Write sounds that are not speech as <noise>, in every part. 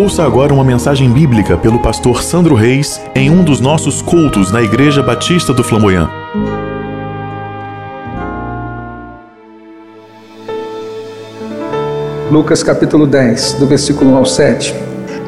Ouça agora uma mensagem bíblica pelo pastor Sandro Reis em um dos nossos cultos na Igreja Batista do Flamboyant. Lucas capítulo 10, do versículo 1 ao 7.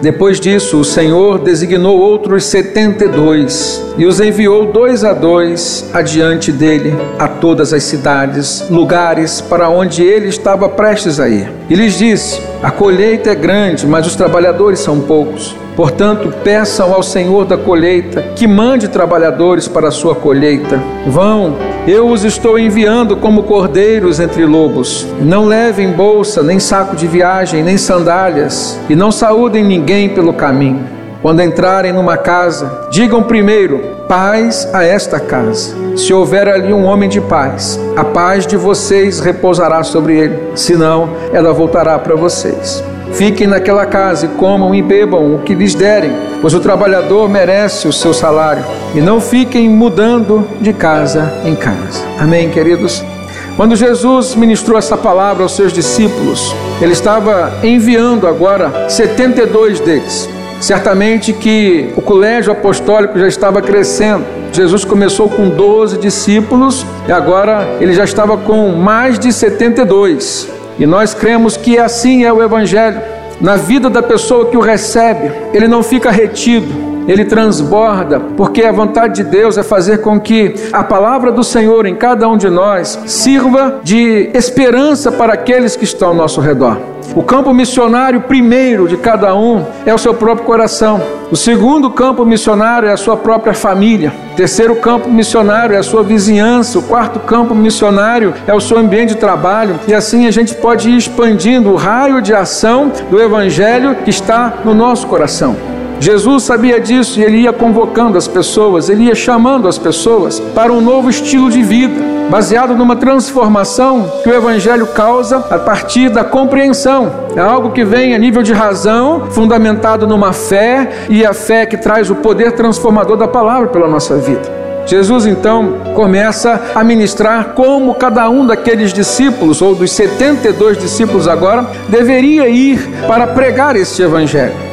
Depois disso, o Senhor designou outros setenta e dois e os enviou dois a dois adiante dele a todas as cidades, lugares para onde ele estava prestes a ir. E lhes disse: A colheita é grande, mas os trabalhadores são poucos. Portanto, peçam ao Senhor da colheita que mande trabalhadores para a sua colheita. Vão, eu os estou enviando como cordeiros entre lobos. Não levem bolsa, nem saco de viagem, nem sandálias, e não saúdem ninguém pelo caminho. Quando entrarem numa casa, digam primeiro: paz a esta casa. Se houver ali um homem de paz, a paz de vocês repousará sobre ele, senão ela voltará para vocês. Fiquem naquela casa e comam e bebam o que lhes derem, pois o trabalhador merece o seu salário. E não fiquem mudando de casa em casa. Amém, queridos? Quando Jesus ministrou essa palavra aos seus discípulos, ele estava enviando agora 72 deles. Certamente que o colégio apostólico já estava crescendo. Jesus começou com 12 discípulos e agora ele já estava com mais de 72. E nós cremos que assim é o Evangelho. Na vida da pessoa que o recebe, ele não fica retido, ele transborda, porque a vontade de Deus é fazer com que a palavra do Senhor em cada um de nós sirva de esperança para aqueles que estão ao nosso redor. O campo missionário primeiro de cada um é o seu próprio coração. O segundo campo missionário é a sua própria família. O terceiro campo missionário é a sua vizinhança. O quarto campo missionário é o seu ambiente de trabalho. E assim a gente pode ir expandindo o raio de ação do evangelho que está no nosso coração. Jesus sabia disso e ele ia convocando as pessoas, ele ia chamando as pessoas para um novo estilo de vida, baseado numa transformação que o Evangelho causa a partir da compreensão. É algo que vem a nível de razão, fundamentado numa fé e a fé que traz o poder transformador da palavra pela nossa vida. Jesus então começa a ministrar como cada um daqueles discípulos, ou dos 72 discípulos agora, deveria ir para pregar este evangelho.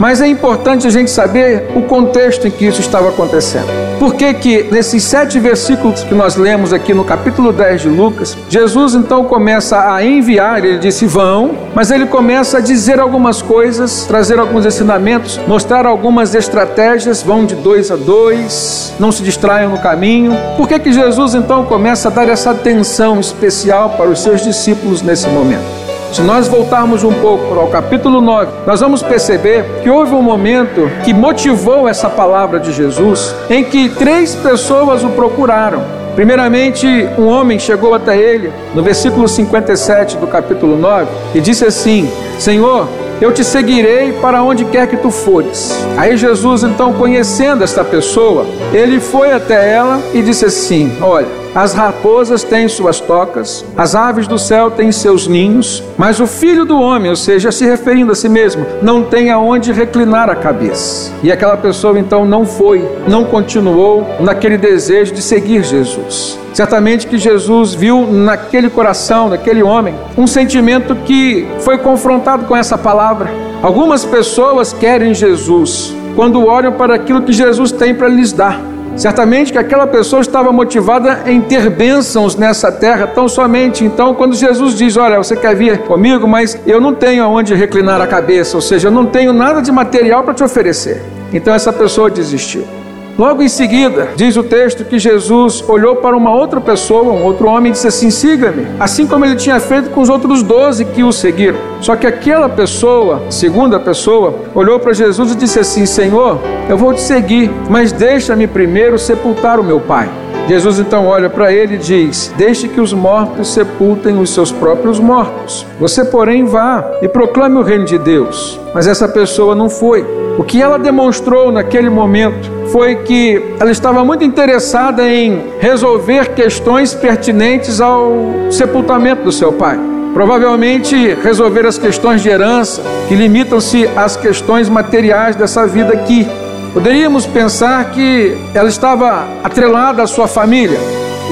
Mas é importante a gente saber o contexto em que isso estava acontecendo. Por que que nesses sete versículos que nós lemos aqui no capítulo 10 de Lucas, Jesus então começa a enviar, ele disse vão, mas ele começa a dizer algumas coisas, trazer alguns ensinamentos, mostrar algumas estratégias, vão de dois a dois, não se distraiam no caminho. Por que que Jesus então começa a dar essa atenção especial para os seus discípulos nesse momento? Se nós voltarmos um pouco para o capítulo 9, nós vamos perceber que houve um momento que motivou essa palavra de Jesus, em que três pessoas o procuraram. Primeiramente, um homem chegou até ele, no versículo 57 do capítulo 9, e disse assim: Senhor, eu te seguirei para onde quer que tu fores. Aí Jesus, então, conhecendo esta pessoa, ele foi até ela e disse assim: Olha, as raposas têm suas tocas, as aves do céu têm seus ninhos, mas o filho do homem, ou seja, se referindo a si mesmo, não tem aonde reclinar a cabeça. E aquela pessoa então não foi, não continuou naquele desejo de seguir Jesus. Certamente que Jesus viu naquele coração, naquele homem, um sentimento que foi confrontado com essa palavra. Algumas pessoas querem Jesus quando olham para aquilo que Jesus tem para lhes dar. Certamente que aquela pessoa estava motivada em ter bênçãos nessa terra, tão somente. Então, quando Jesus diz: Olha, você quer vir comigo, mas eu não tenho aonde reclinar a cabeça, ou seja, eu não tenho nada de material para te oferecer. Então, essa pessoa desistiu. Logo em seguida, diz o texto que Jesus olhou para uma outra pessoa, um outro homem, e disse assim: Siga-me, assim como ele tinha feito com os outros doze que o seguiram. Só que aquela pessoa, segunda pessoa, olhou para Jesus e disse assim: Senhor, eu vou te seguir, mas deixa-me primeiro sepultar o meu pai. Jesus então olha para ele e diz: Deixe que os mortos sepultem os seus próprios mortos. Você, porém, vá e proclame o reino de Deus. Mas essa pessoa não foi. O que ela demonstrou naquele momento foi que ela estava muito interessada em resolver questões pertinentes ao sepultamento do seu pai. Provavelmente resolver as questões de herança que limitam-se às questões materiais dessa vida aqui. Poderíamos pensar que ela estava atrelada à sua família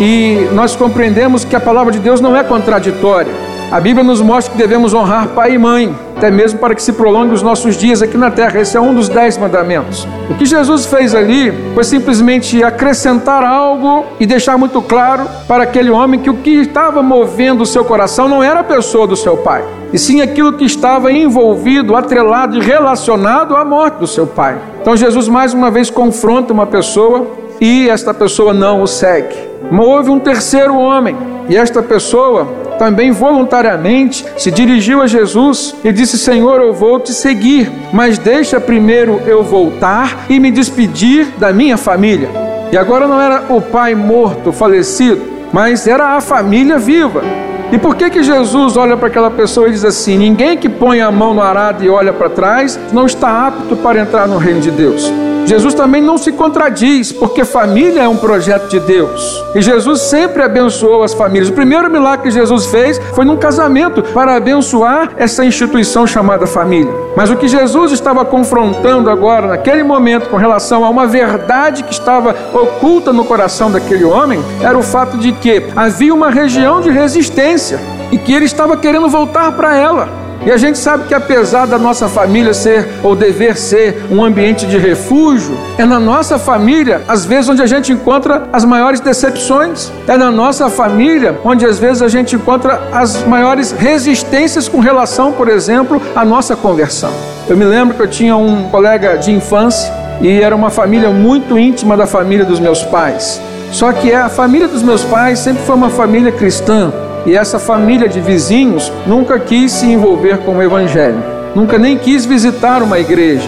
e nós compreendemos que a palavra de Deus não é contraditória. A Bíblia nos mostra que devemos honrar pai e mãe, até mesmo para que se prolongue os nossos dias aqui na terra. Esse é um dos dez mandamentos. O que Jesus fez ali foi simplesmente acrescentar algo e deixar muito claro para aquele homem que o que estava movendo o seu coração não era a pessoa do seu pai, e sim aquilo que estava envolvido, atrelado e relacionado à morte do seu pai. Então Jesus mais uma vez confronta uma pessoa e esta pessoa não o segue. Mas houve um terceiro homem e esta pessoa também voluntariamente se dirigiu a Jesus e disse: Senhor, eu vou te seguir, mas deixa primeiro eu voltar e me despedir da minha família. E agora não era o pai morto, falecido, mas era a família viva. E por que que Jesus olha para aquela pessoa e diz assim: ninguém que põe a mão no arado e olha para trás não está apto para entrar no reino de Deus? Jesus também não se contradiz, porque família é um projeto de Deus. E Jesus sempre abençoou as famílias. O primeiro milagre que Jesus fez foi num casamento para abençoar essa instituição chamada família. Mas o que Jesus estava confrontando agora, naquele momento, com relação a uma verdade que estava oculta no coração daquele homem, era o fato de que havia uma região de resistência e que ele estava querendo voltar para ela. E a gente sabe que apesar da nossa família ser ou dever ser um ambiente de refúgio, é na nossa família, às vezes, onde a gente encontra as maiores decepções. É na nossa família onde às vezes a gente encontra as maiores resistências com relação, por exemplo, à nossa conversão. Eu me lembro que eu tinha um colega de infância e era uma família muito íntima da família dos meus pais. Só que a família dos meus pais sempre foi uma família cristã. E essa família de vizinhos nunca quis se envolver com o evangelho, nunca nem quis visitar uma igreja.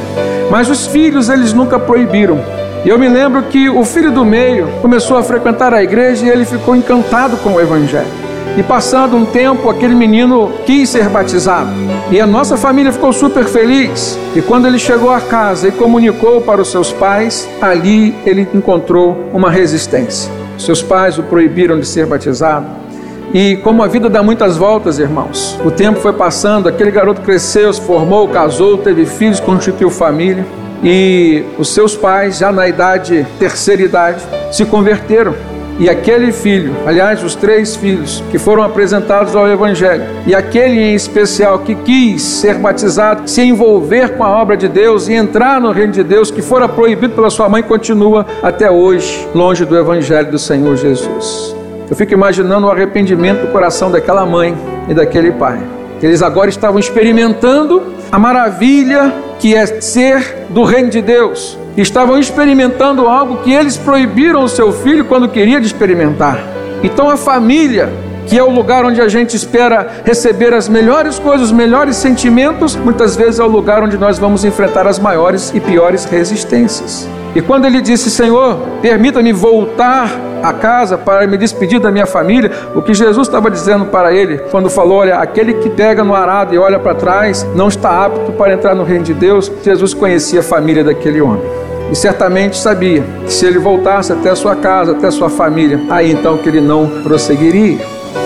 Mas os filhos eles nunca proibiram. E eu me lembro que o filho do meio começou a frequentar a igreja e ele ficou encantado com o evangelho. E passando um tempo, aquele menino quis ser batizado. E a nossa família ficou super feliz. E quando ele chegou a casa e comunicou para os seus pais, ali ele encontrou uma resistência. Seus pais o proibiram de ser batizado. E como a vida dá muitas voltas, irmãos, o tempo foi passando, aquele garoto cresceu, se formou, casou, teve filhos, constituiu família. E os seus pais, já na idade, terceira idade, se converteram. E aquele filho, aliás, os três filhos que foram apresentados ao Evangelho, e aquele em especial que quis ser batizado, se envolver com a obra de Deus e entrar no reino de Deus, que fora proibido pela sua mãe, continua até hoje longe do Evangelho do Senhor Jesus. Eu fico imaginando o arrependimento do coração daquela mãe e daquele pai. Eles agora estavam experimentando a maravilha que é ser do reino de Deus. Estavam experimentando algo que eles proibiram o seu filho quando queria de experimentar. Então a família, que é o lugar onde a gente espera receber as melhores coisas, os melhores sentimentos, muitas vezes é o lugar onde nós vamos enfrentar as maiores e piores resistências. E quando ele disse: Senhor, permita-me voltar a casa para me despedir da minha família, o que Jesus estava dizendo para ele quando falou: Olha, aquele que pega no arado e olha para trás não está apto para entrar no reino de Deus. Jesus conhecia a família daquele homem. E certamente sabia que se ele voltasse até sua casa, até sua família, aí então que ele não prosseguiria.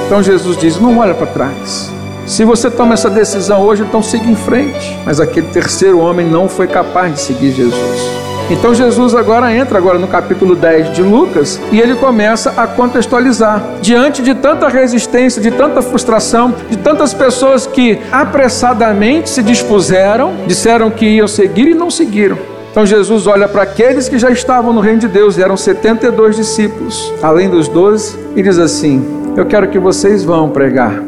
Então Jesus diz: Não olha para trás. Se você toma essa decisão hoje, então siga em frente. Mas aquele terceiro homem não foi capaz de seguir Jesus. Então Jesus agora entra agora no capítulo 10 de Lucas e ele começa a contextualizar. Diante de tanta resistência, de tanta frustração, de tantas pessoas que apressadamente se dispuseram, disseram que iam seguir e não seguiram. Então Jesus olha para aqueles que já estavam no reino de Deus, e eram 72 discípulos, além dos 12, e diz assim: Eu quero que vocês vão pregar.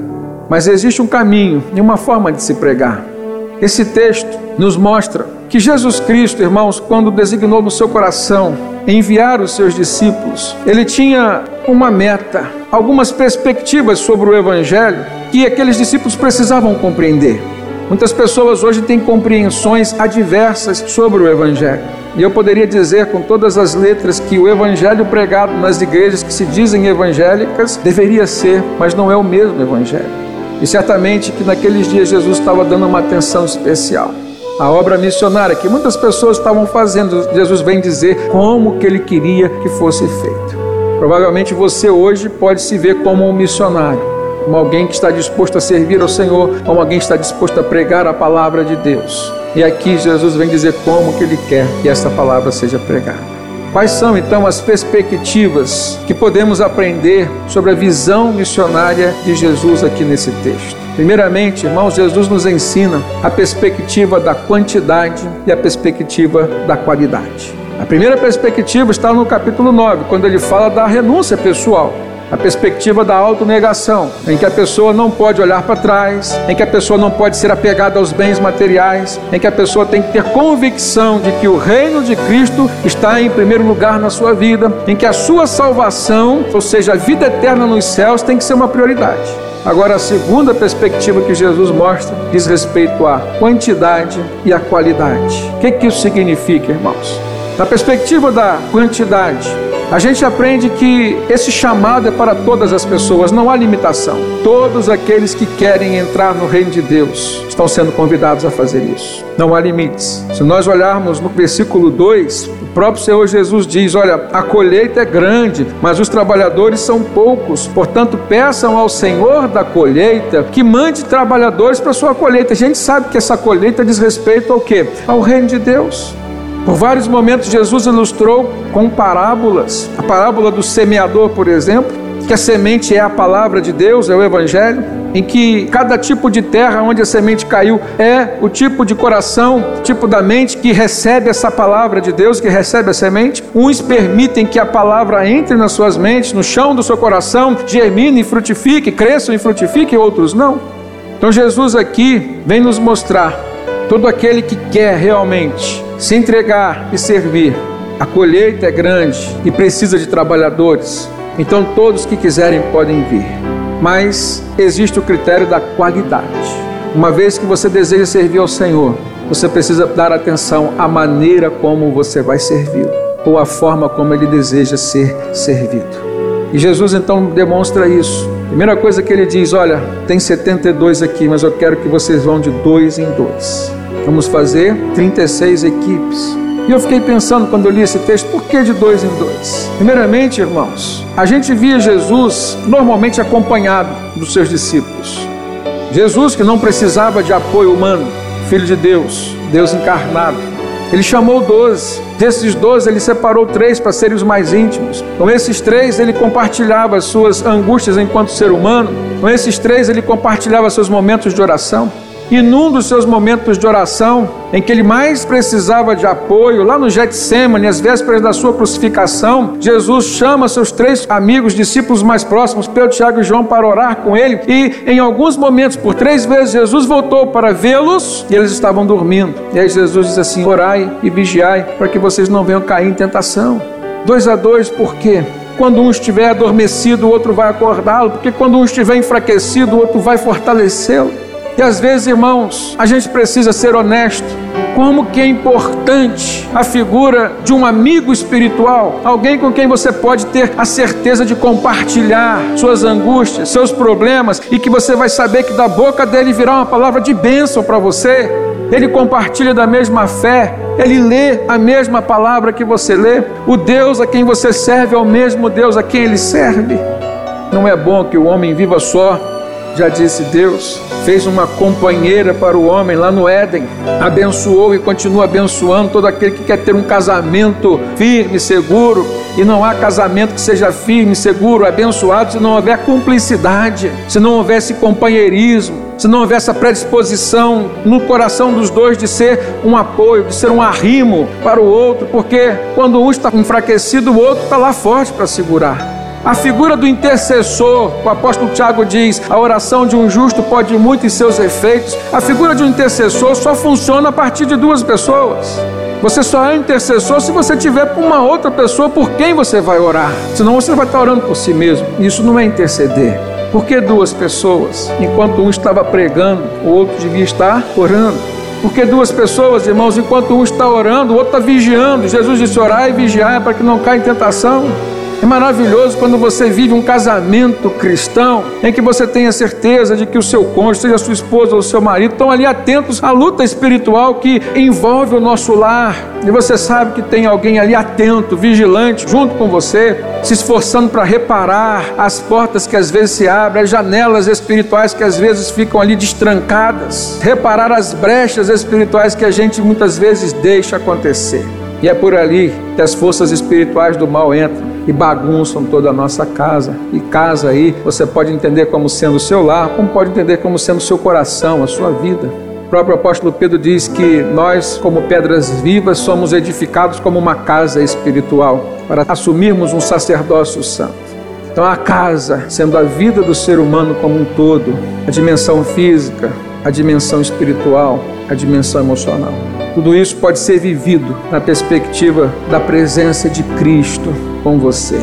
Mas existe um caminho e uma forma de se pregar. Esse texto nos mostra que Jesus Cristo, irmãos, quando designou no seu coração enviar os seus discípulos, ele tinha uma meta, algumas perspectivas sobre o Evangelho que aqueles discípulos precisavam compreender. Muitas pessoas hoje têm compreensões adversas sobre o Evangelho. E eu poderia dizer com todas as letras que o evangelho pregado nas igrejas que se dizem evangélicas deveria ser, mas não é o mesmo evangelho. E certamente que naqueles dias Jesus estava dando uma atenção especial. A obra missionária que muitas pessoas estavam fazendo, Jesus vem dizer como que ele queria que fosse feito. Provavelmente você hoje pode se ver como um missionário, como alguém que está disposto a servir ao Senhor, como alguém que está disposto a pregar a palavra de Deus. E aqui Jesus vem dizer como que ele quer que essa palavra seja pregada. Quais são então as perspectivas que podemos aprender sobre a visão missionária de Jesus aqui nesse texto? Primeiramente, irmãos, Jesus nos ensina a perspectiva da quantidade e a perspectiva da qualidade. A primeira perspectiva está no capítulo 9, quando ele fala da renúncia pessoal a perspectiva da autonegação, em que a pessoa não pode olhar para trás, em que a pessoa não pode ser apegada aos bens materiais, em que a pessoa tem que ter convicção de que o reino de Cristo está em primeiro lugar na sua vida, em que a sua salvação, ou seja, a vida eterna nos céus, tem que ser uma prioridade. Agora, a segunda perspectiva que Jesus mostra diz respeito à quantidade e à qualidade. O que, que isso significa, irmãos? Na perspectiva da quantidade, a gente aprende que esse chamado é para todas as pessoas, não há limitação. Todos aqueles que querem entrar no reino de Deus estão sendo convidados a fazer isso. Não há limites. Se nós olharmos no versículo 2, o próprio Senhor Jesus diz: Olha, a colheita é grande, mas os trabalhadores são poucos. Portanto, peçam ao Senhor da colheita que mande trabalhadores para sua colheita. A gente sabe que essa colheita diz respeito ao quê? Ao reino de Deus. Por vários momentos, Jesus ilustrou com parábolas. A parábola do semeador, por exemplo, que a semente é a palavra de Deus, é o Evangelho, em que cada tipo de terra onde a semente caiu é o tipo de coração, tipo da mente que recebe essa palavra de Deus, que recebe a semente. Uns permitem que a palavra entre nas suas mentes, no chão do seu coração, germine e frutifique, cresçam e frutifique, outros não. Então Jesus aqui vem nos mostrar todo aquele que quer realmente se entregar e servir. A colheita é grande e precisa de trabalhadores. Então todos que quiserem podem vir. Mas existe o critério da qualidade. Uma vez que você deseja servir ao Senhor, você precisa dar atenção à maneira como você vai servi-lo, ou à forma como ele deseja ser servido. E Jesus então demonstra isso. Primeira coisa que ele diz: Olha, tem 72 aqui, mas eu quero que vocês vão de dois em dois. Vamos fazer 36 equipes. E eu fiquei pensando quando eu li esse texto, por que de dois em dois? Primeiramente, irmãos, a gente via Jesus normalmente acompanhado dos seus discípulos. Jesus que não precisava de apoio humano, Filho de Deus, Deus encarnado. Ele chamou doze. Desses doze, ele separou três para serem os mais íntimos. Com esses três, ele compartilhava as suas angústias enquanto ser humano. Com esses três, ele compartilhava seus momentos de oração. E num dos seus momentos de oração, em que ele mais precisava de apoio, lá no Getsemane, às vésperas da sua crucificação, Jesus chama seus três amigos, discípulos mais próximos, Pedro, Tiago e João, para orar com ele. E em alguns momentos, por três vezes, Jesus voltou para vê-los e eles estavam dormindo. E aí Jesus diz assim: Orai e vigiai, para que vocês não venham cair em tentação. Dois a dois, por quê? Quando um estiver adormecido, o outro vai acordá-lo, porque quando um estiver enfraquecido, o outro vai fortalecê-lo. E às vezes, irmãos, a gente precisa ser honesto. Como que é importante a figura de um amigo espiritual, alguém com quem você pode ter a certeza de compartilhar suas angústias, seus problemas e que você vai saber que da boca dele virá uma palavra de bênção para você. Ele compartilha da mesma fé, ele lê a mesma palavra que você lê. O Deus a quem você serve é o mesmo Deus a quem ele serve. Não é bom que o homem viva só já disse Deus, fez uma companheira para o homem lá no Éden, abençoou e continua abençoando todo aquele que quer ter um casamento firme, seguro. E não há casamento que seja firme, seguro, abençoado se não houver cumplicidade, se não houvesse companheirismo, se não houver essa predisposição no coração dos dois de ser um apoio, de ser um arrimo para o outro, porque quando um está enfraquecido, o outro está lá forte para segurar. A figura do intercessor, o apóstolo Tiago diz: a oração de um justo pode muito em seus efeitos. A figura de um intercessor só funciona a partir de duas pessoas. Você só é intercessor se você tiver com uma outra pessoa por quem você vai orar. Senão você vai estar orando por si mesmo. Isso não é interceder. Por que duas pessoas? Enquanto um estava pregando, o outro devia estar orando. Porque duas pessoas, irmãos, enquanto um está orando, o outro está vigiando. Jesus disse: orar e vigiar para que não caia em tentação. É maravilhoso quando você vive um casamento cristão em que você tenha certeza de que o seu cônjuge, seja a sua esposa ou o seu marido, estão ali atentos à luta espiritual que envolve o nosso lar. E você sabe que tem alguém ali atento, vigilante, junto com você, se esforçando para reparar as portas que às vezes se abrem, as janelas espirituais que às vezes ficam ali destrancadas, reparar as brechas espirituais que a gente muitas vezes deixa acontecer. E é por ali que as forças espirituais do mal entram e bagunçam toda a nossa casa. E casa aí você pode entender como sendo o seu lar, como pode entender como sendo o seu coração, a sua vida. O próprio apóstolo Pedro diz que nós, como pedras vivas, somos edificados como uma casa espiritual para assumirmos um sacerdócio santo. Então, a casa, sendo a vida do ser humano como um todo, a dimensão física, a dimensão espiritual, a dimensão emocional. Tudo isso pode ser vivido na perspectiva da presença de Cristo com você.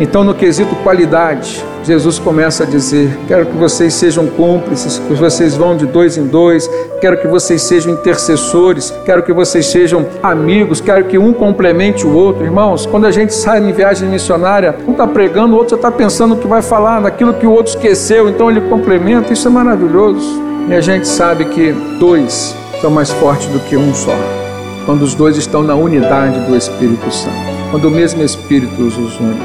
Então, no quesito qualidade, Jesus começa a dizer: Quero que vocês sejam cúmplices, que vocês vão de dois em dois, quero que vocês sejam intercessores, quero que vocês sejam amigos, quero que um complemente o outro. Irmãos, quando a gente sai em viagem missionária, um está pregando, o outro já está pensando o que vai falar, naquilo que o outro esqueceu, então ele complementa. Isso é maravilhoso. E a gente sabe que dois são mais fortes do que um só. Quando os dois estão na unidade do Espírito Santo, quando o mesmo Espírito os une.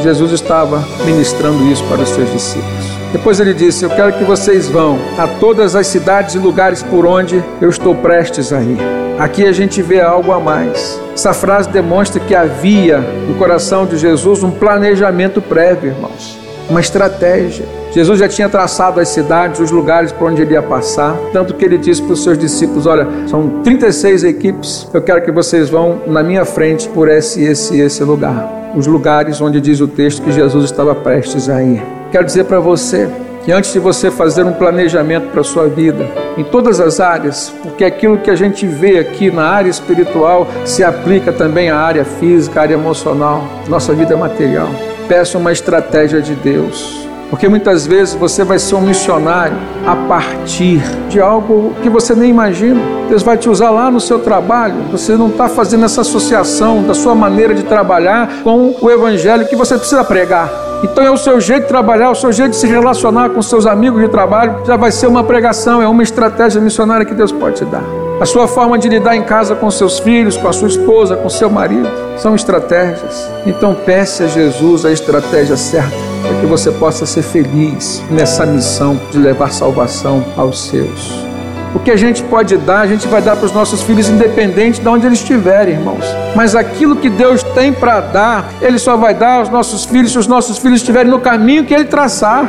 Jesus estava ministrando isso para os seus discípulos. Depois ele disse: Eu quero que vocês vão a todas as cidades e lugares por onde eu estou prestes a ir. Aqui a gente vê algo a mais. Essa frase demonstra que havia no coração de Jesus um planejamento prévio, irmãos, uma estratégia. Jesus já tinha traçado as cidades, os lugares por onde ele ia passar, tanto que ele disse para os seus discípulos: Olha, são 36 equipes, eu quero que vocês vão na minha frente por esse, esse, esse lugar. Os lugares onde diz o texto que Jesus estava prestes a ir. Quero dizer para você que antes de você fazer um planejamento para a sua vida, em todas as áreas, porque aquilo que a gente vê aqui na área espiritual se aplica também à área física, à área emocional, nossa vida material. Peça uma estratégia de Deus porque muitas vezes você vai ser um missionário a partir de algo que você nem imagina. Deus vai te usar lá no seu trabalho. Você não está fazendo essa associação da sua maneira de trabalhar com o evangelho que você precisa pregar. Então é o seu jeito de trabalhar, o seu jeito de se relacionar com seus amigos de trabalho, já vai ser uma pregação, é uma estratégia missionária que Deus pode te dar. A sua forma de lidar em casa com seus filhos, com a sua esposa, com seu marido, são estratégias. Então peça a Jesus a estratégia certa para que você possa ser feliz nessa missão de levar salvação aos seus. O que a gente pode dar, a gente vai dar para os nossos filhos, independente de onde eles estiverem, irmãos. Mas aquilo que Deus tem para dar, Ele só vai dar aos nossos filhos se os nossos filhos estiverem no caminho que Ele traçar.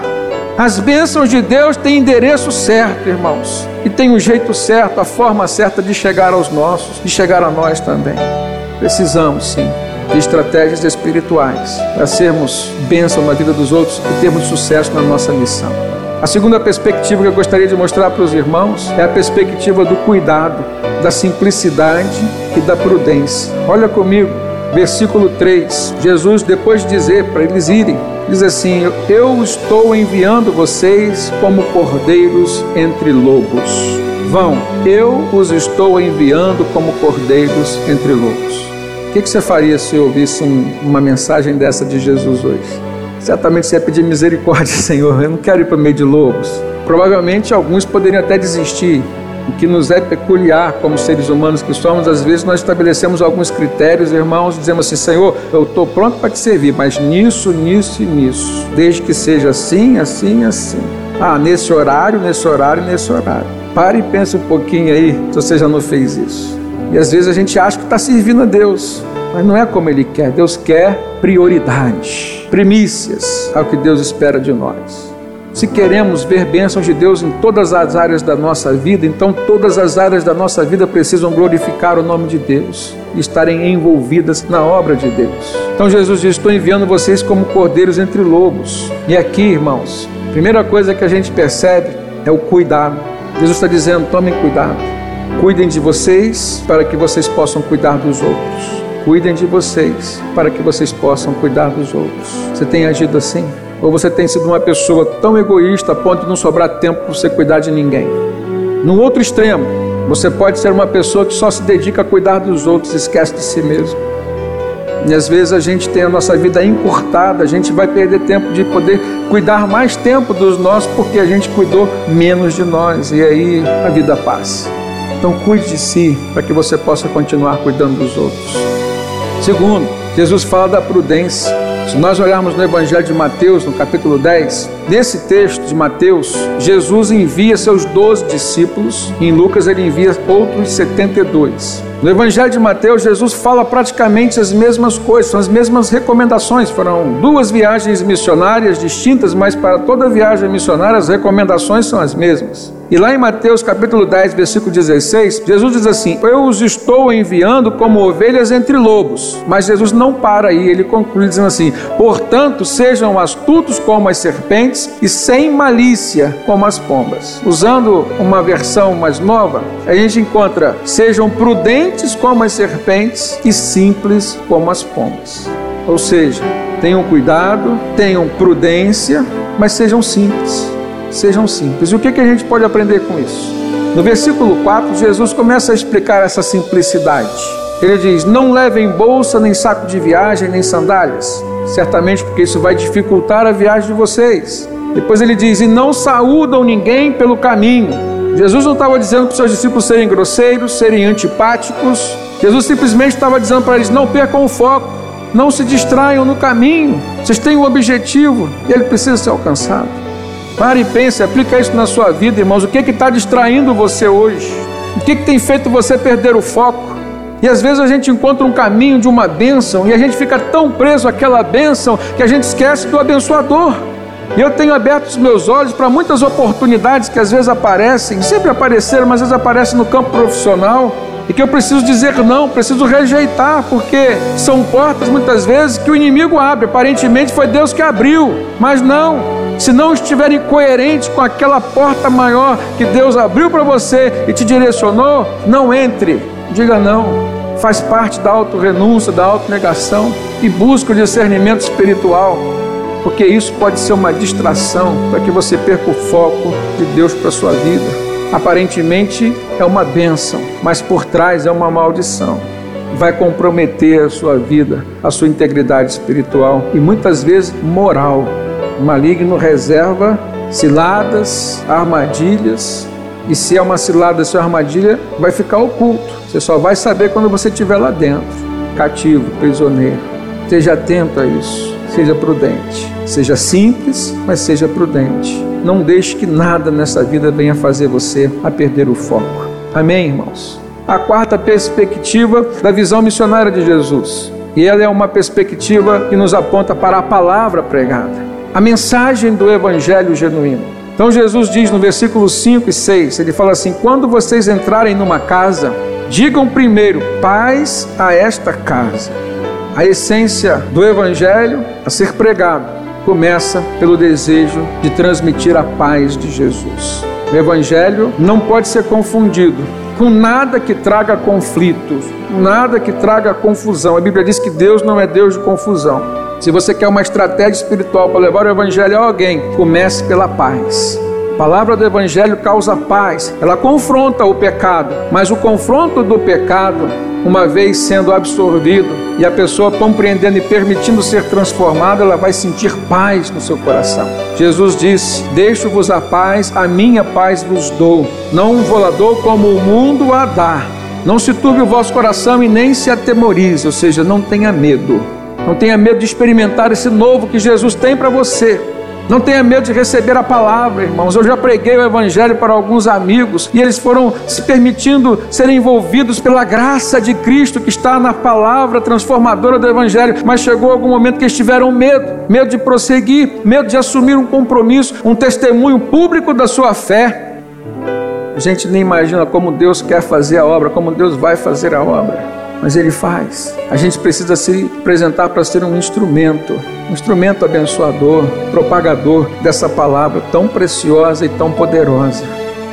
As bênçãos de Deus têm endereço certo, irmãos, e tem um jeito certo, a forma certa de chegar aos nossos, de chegar a nós também. Precisamos, sim, de estratégias espirituais para sermos bênção na vida dos outros e termos sucesso na nossa missão. A segunda perspectiva que eu gostaria de mostrar para os irmãos é a perspectiva do cuidado, da simplicidade e da prudência. Olha comigo, versículo 3. Jesus, depois de dizer para eles irem, diz assim: Eu estou enviando vocês como cordeiros entre lobos. Vão, eu os estou enviando como cordeiros entre lobos. O que, você faria se ouvisse um, uma mensagem dessa de Jesus hoje? Certamente você ia pedir misericórdia, <laughs> Senhor. Eu não quero ir para meio de lobos. Provavelmente alguns poderiam até desistir. O que nos é peculiar como seres humanos que somos, às vezes nós estabelecemos alguns critérios, irmãos, dizemos assim: Senhor, eu estou pronto para te servir, mas nisso, nisso e nisso. Desde que seja assim, assim, assim. Ah, nesse horário, nesse horário, nesse horário. Pare e pense um pouquinho aí se você já não fez isso. E às vezes a gente acha que está servindo a Deus, mas não é como Ele quer. Deus quer prioridade, primícias ao que Deus espera de nós. Se queremos ver bênçãos de Deus em todas as áreas da nossa vida, então todas as áreas da nossa vida precisam glorificar o nome de Deus e estarem envolvidas na obra de Deus. Então Jesus diz: Estou enviando vocês como cordeiros entre lobos. E aqui, irmãos, primeira coisa que a gente percebe é o cuidado. Jesus está dizendo: tomem cuidado. Cuidem de vocês para que vocês possam cuidar dos outros. Cuidem de vocês para que vocês possam cuidar dos outros. Você tem agido assim? Ou você tem sido uma pessoa tão egoísta a ponto de não sobrar tempo para você cuidar de ninguém? No outro extremo, Você pode ser uma pessoa que só se dedica a cuidar dos outros, esquece de si mesmo. E às vezes a gente tem a nossa vida encurtada, a gente vai perder tempo de poder cuidar mais tempo dos nossos porque a gente cuidou menos de nós e aí a vida passa. Então cuide de si para que você possa continuar cuidando dos outros. Segundo, Jesus fala da prudência. Se nós olharmos no Evangelho de Mateus, no capítulo 10, nesse texto de Mateus, Jesus envia seus 12 discípulos, em Lucas ele envia outros 72. No Evangelho de Mateus, Jesus fala praticamente as mesmas coisas, são as mesmas recomendações. Foram duas viagens missionárias distintas, mas para toda viagem missionária as recomendações são as mesmas. E lá em Mateus capítulo 10, versículo 16, Jesus diz assim: Eu os estou enviando como ovelhas entre lobos. Mas Jesus não para aí, ele conclui dizendo assim: Portanto, sejam astutos como as serpentes e sem malícia como as pombas. Usando uma versão mais nova, a gente encontra: sejam prudentes como as serpentes e simples como as pombas. Ou seja, tenham cuidado, tenham prudência, mas sejam simples. Sejam simples. E o que, que a gente pode aprender com isso? No versículo 4, Jesus começa a explicar essa simplicidade. Ele diz: Não levem bolsa, nem saco de viagem, nem sandálias. Certamente porque isso vai dificultar a viagem de vocês. Depois ele diz: E não saúdam ninguém pelo caminho. Jesus não estava dizendo para os seus discípulos serem grosseiros, serem antipáticos. Jesus simplesmente estava dizendo para eles: não percam o foco, não se distraiam no caminho. Vocês têm um objetivo e ele precisa ser alcançado. Pare e pense, aplica isso na sua vida, irmãos. O que está distraindo você hoje? O que, que tem feito você perder o foco? E às vezes a gente encontra um caminho de uma bênção e a gente fica tão preso àquela bênção que a gente esquece do abençoador. E eu tenho aberto os meus olhos para muitas oportunidades que às vezes aparecem, sempre apareceram, mas às vezes aparecem no campo profissional, e que eu preciso dizer não, preciso rejeitar, porque são portas muitas vezes que o inimigo abre. Aparentemente foi Deus que abriu, mas não. Se não estiverem coerentes com aquela porta maior que Deus abriu para você e te direcionou, não entre. Diga não. Faz parte da auto-renúncia, da auto-negação e busca o discernimento espiritual porque isso pode ser uma distração para que você perca o foco de Deus para sua vida. Aparentemente é uma bênção, mas por trás é uma maldição. Vai comprometer a sua vida, a sua integridade espiritual e muitas vezes moral. O maligno reserva ciladas, armadilhas, e se é uma cilada, se é uma armadilha, vai ficar oculto. Você só vai saber quando você estiver lá dentro, cativo, prisioneiro. Esteja atento a isso, seja prudente. Seja simples, mas seja prudente. Não deixe que nada nessa vida venha fazer você a perder o foco. Amém, irmãos? A quarta perspectiva da visão missionária de Jesus. E ela é uma perspectiva que nos aponta para a palavra pregada, a mensagem do evangelho genuíno. Então Jesus diz no versículo 5 e 6, ele fala assim: "Quando vocês entrarem numa casa, digam primeiro: paz a esta casa". A essência do evangelho a ser pregado começa pelo desejo de transmitir a paz de Jesus. O Evangelho não pode ser confundido com nada que traga conflitos, nada que traga confusão. A Bíblia diz que Deus não é Deus de confusão. Se você quer uma estratégia espiritual para levar o Evangelho a alguém, comece pela paz. A palavra do Evangelho causa paz, ela confronta o pecado, mas o confronto do pecado, uma vez sendo absorvido e a pessoa compreendendo e permitindo ser transformada, ela vai sentir paz no seu coração. Jesus disse: Deixo-vos a paz, a minha paz vos dou. Não vou dou como o mundo a dá. Não se turbe o vosso coração e nem se atemorize, ou seja, não tenha medo. Não tenha medo de experimentar esse novo que Jesus tem para você. Não tenha medo de receber a palavra, irmãos. Eu já preguei o Evangelho para alguns amigos e eles foram se permitindo serem envolvidos pela graça de Cristo que está na palavra transformadora do Evangelho. Mas chegou algum momento que eles tiveram medo medo de prosseguir, medo de assumir um compromisso, um testemunho público da sua fé. A gente nem imagina como Deus quer fazer a obra, como Deus vai fazer a obra mas Ele faz. A gente precisa se apresentar para ser um instrumento, um instrumento abençoador, propagador dessa palavra tão preciosa e tão poderosa.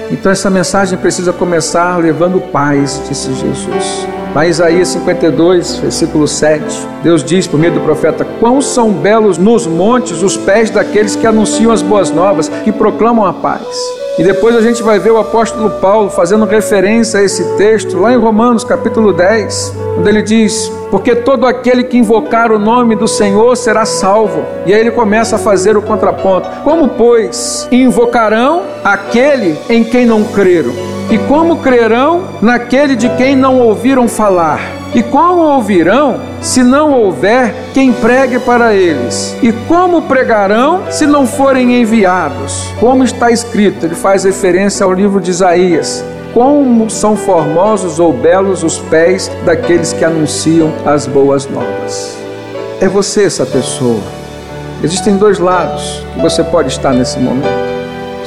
Então essa mensagem precisa começar levando paz, disse Jesus. Lá em Isaías 52, versículo 7, Deus diz por meio do profeta: Quão são belos nos montes os pés daqueles que anunciam as boas novas, que proclamam a paz. E depois a gente vai ver o apóstolo Paulo fazendo referência a esse texto lá em Romanos capítulo 10, onde ele diz: Porque todo aquele que invocar o nome do Senhor será salvo. E aí ele começa a fazer o contraponto: Como, pois, invocarão aquele em quem não creram? E como crerão naquele de quem não ouviram falar? E como ouvirão se não houver quem pregue para eles? E como pregarão se não forem enviados? Como está escrito, ele faz referência ao livro de Isaías. Como são formosos ou belos os pés daqueles que anunciam as boas novas. É você essa pessoa. Existem dois lados que você pode estar nesse momento.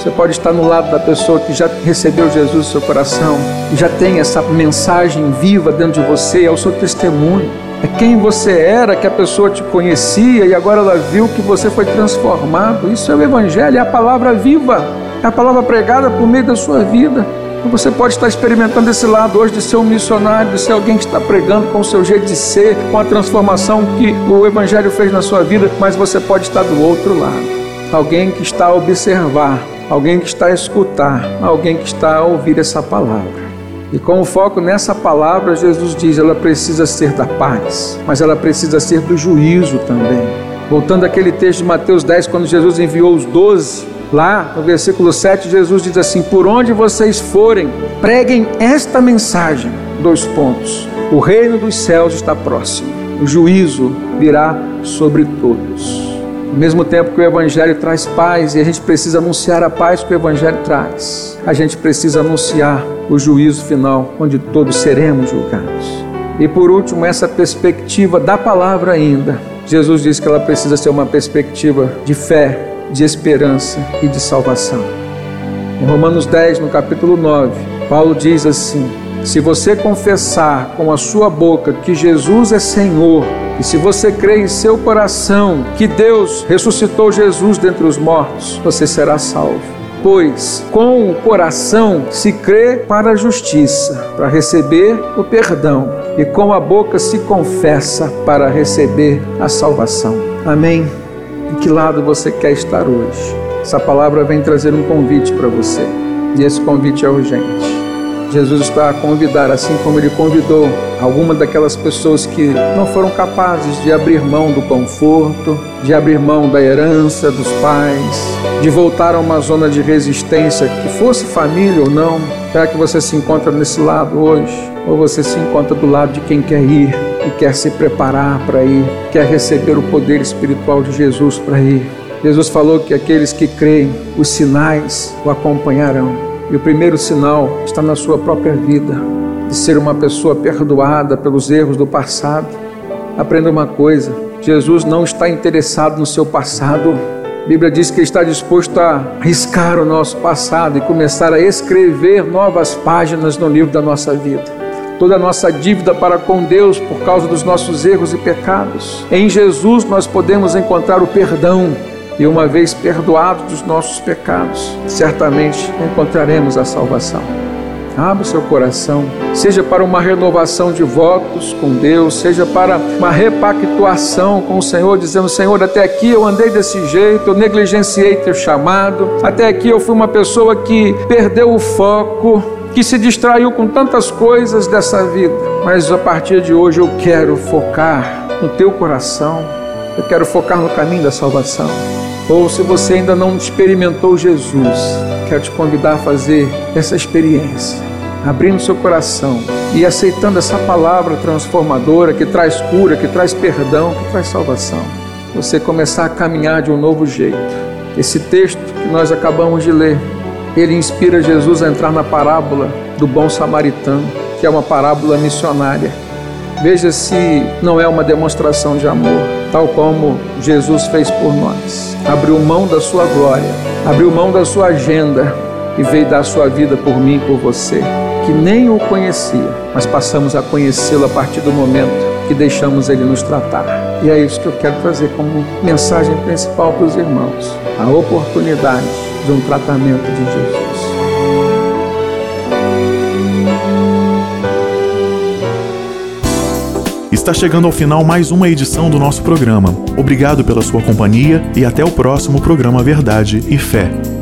Você pode estar no lado da pessoa que já recebeu Jesus no seu coração, e já tem essa mensagem viva dentro de você, é o seu testemunho. É quem você era, que a pessoa te conhecia e agora ela viu que você foi transformado. Isso é o Evangelho, é a palavra viva, é a palavra pregada por meio da sua vida. Você pode estar experimentando esse lado hoje de ser um missionário, de ser alguém que está pregando com o seu jeito de ser, com a transformação que o Evangelho fez na sua vida, mas você pode estar do outro lado. Alguém que está a observar alguém que está a escutar, alguém que está a ouvir essa palavra. E com o foco nessa palavra, Jesus diz: ela precisa ser da paz, mas ela precisa ser do juízo também. Voltando àquele texto de Mateus 10, quando Jesus enviou os doze, lá no versículo 7, Jesus diz assim: Por onde vocês forem, preguem esta mensagem. Dois pontos. O reino dos céus está próximo, o juízo virá sobre todos. Ao mesmo tempo que o Evangelho traz paz e a gente precisa anunciar a paz que o Evangelho traz, a gente precisa anunciar o juízo final, onde todos seremos julgados. E por último, essa perspectiva da palavra ainda. Jesus diz que ela precisa ser uma perspectiva de fé, de esperança e de salvação. Em Romanos 10, no capítulo 9, Paulo diz assim: Se você confessar com a sua boca que Jesus é Senhor e se você crê em seu coração que Deus ressuscitou Jesus dentre os mortos, você será salvo. Pois com o coração se crê para a justiça, para receber o perdão, e com a boca se confessa para receber a salvação. Amém? Em que lado você quer estar hoje? Essa palavra vem trazer um convite para você, e esse convite é urgente. Jesus está a convidar, assim como ele convidou algumas daquelas pessoas que não foram capazes de abrir mão do conforto, de abrir mão da herança dos pais, de voltar a uma zona de resistência, que fosse família ou não. Será que você se encontra nesse lado hoje? Ou você se encontra do lado de quem quer ir e quer se preparar para ir, quer receber o poder espiritual de Jesus para ir? Jesus falou que aqueles que creem, os sinais o acompanharão. E o primeiro sinal está na sua própria vida, de ser uma pessoa perdoada pelos erros do passado. Aprenda uma coisa: Jesus não está interessado no seu passado. A Bíblia diz que está disposto a riscar o nosso passado e começar a escrever novas páginas no livro da nossa vida. Toda a nossa dívida para com Deus por causa dos nossos erros e pecados. Em Jesus nós podemos encontrar o perdão, e uma vez perdoados dos nossos pecados, certamente encontraremos a salvação. Abra o seu coração, seja para uma renovação de votos com Deus, seja para uma repactuação com o Senhor, dizendo: Senhor, até aqui eu andei desse jeito, eu negligenciei teu chamado, até aqui eu fui uma pessoa que perdeu o foco, que se distraiu com tantas coisas dessa vida, mas a partir de hoje eu quero focar no teu coração, eu quero focar no caminho da salvação. Ou se você ainda não experimentou Jesus, quero te convidar a fazer essa experiência, abrindo seu coração e aceitando essa palavra transformadora que traz cura, que traz perdão, que traz salvação. Você começar a caminhar de um novo jeito. Esse texto que nós acabamos de ler, ele inspira Jesus a entrar na parábola do bom samaritano, que é uma parábola missionária. Veja se não é uma demonstração de amor tal como Jesus fez por nós. Abriu mão da sua glória, abriu mão da sua agenda e veio dar sua vida por mim e por você, que nem o conhecia, mas passamos a conhecê-lo a partir do momento que deixamos ele nos tratar. E é isso que eu quero trazer como mensagem principal para os irmãos: a oportunidade de um tratamento de Jesus. Está chegando ao final mais uma edição do nosso programa. Obrigado pela sua companhia e até o próximo programa Verdade e Fé.